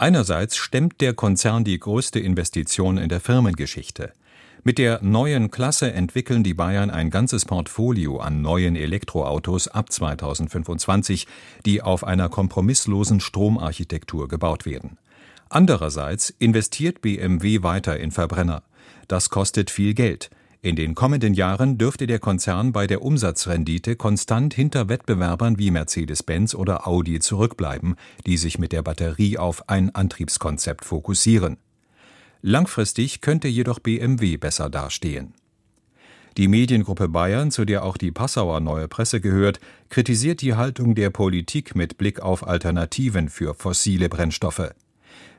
Einerseits stemmt der Konzern die größte Investition in der Firmengeschichte. Mit der neuen Klasse entwickeln die Bayern ein ganzes Portfolio an neuen Elektroautos ab 2025, die auf einer kompromisslosen Stromarchitektur gebaut werden. Andererseits investiert BMW weiter in Verbrenner. Das kostet viel Geld. In den kommenden Jahren dürfte der Konzern bei der Umsatzrendite konstant hinter Wettbewerbern wie Mercedes-Benz oder Audi zurückbleiben, die sich mit der Batterie auf ein Antriebskonzept fokussieren. Langfristig könnte jedoch BMW besser dastehen. Die Mediengruppe Bayern, zu der auch die Passauer Neue Presse gehört, kritisiert die Haltung der Politik mit Blick auf Alternativen für fossile Brennstoffe.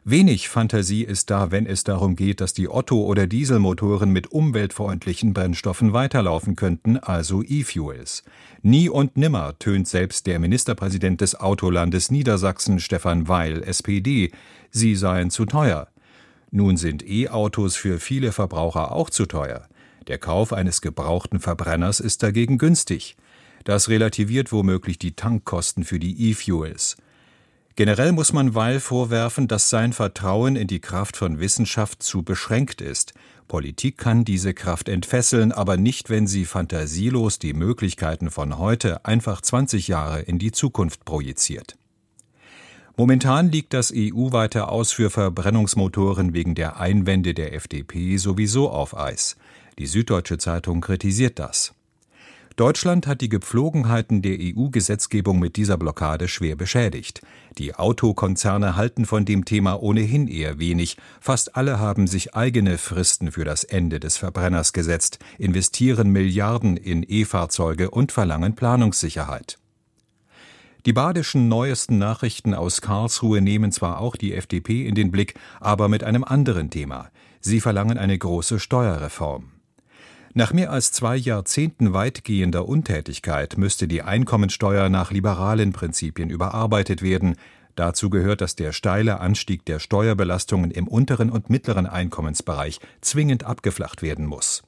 Wenig Fantasie ist da, wenn es darum geht, dass die Otto- oder Dieselmotoren mit umweltfreundlichen Brennstoffen weiterlaufen könnten, also E-Fuels. Nie und nimmer tönt selbst der Ministerpräsident des Autolandes Niedersachsen, Stefan Weil, SPD, sie seien zu teuer. Nun sind E-Autos für viele Verbraucher auch zu teuer. Der Kauf eines gebrauchten Verbrenners ist dagegen günstig. Das relativiert womöglich die Tankkosten für die E-Fuels. Generell muss man Weil vorwerfen, dass sein Vertrauen in die Kraft von Wissenschaft zu beschränkt ist. Politik kann diese Kraft entfesseln, aber nicht, wenn sie fantasielos die Möglichkeiten von heute einfach 20 Jahre in die Zukunft projiziert. Momentan liegt das EU-weite Aus für Verbrennungsmotoren wegen der Einwände der FDP sowieso auf Eis. Die Süddeutsche Zeitung kritisiert das. Deutschland hat die Gepflogenheiten der EU-Gesetzgebung mit dieser Blockade schwer beschädigt. Die Autokonzerne halten von dem Thema ohnehin eher wenig. Fast alle haben sich eigene Fristen für das Ende des Verbrenners gesetzt, investieren Milliarden in E-Fahrzeuge und verlangen Planungssicherheit. Die badischen neuesten Nachrichten aus Karlsruhe nehmen zwar auch die FDP in den Blick, aber mit einem anderen Thema. Sie verlangen eine große Steuerreform. Nach mehr als zwei Jahrzehnten weitgehender Untätigkeit müsste die Einkommensteuer nach liberalen Prinzipien überarbeitet werden. Dazu gehört, dass der steile Anstieg der Steuerbelastungen im unteren und mittleren Einkommensbereich zwingend abgeflacht werden muss.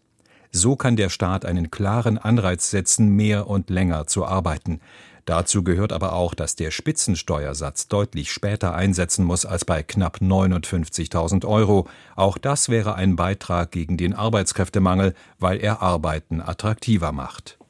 So kann der Staat einen klaren Anreiz setzen, mehr und länger zu arbeiten. Dazu gehört aber auch, dass der Spitzensteuersatz deutlich später einsetzen muss als bei knapp 59.000 Euro. Auch das wäre ein Beitrag gegen den Arbeitskräftemangel, weil er Arbeiten attraktiver macht.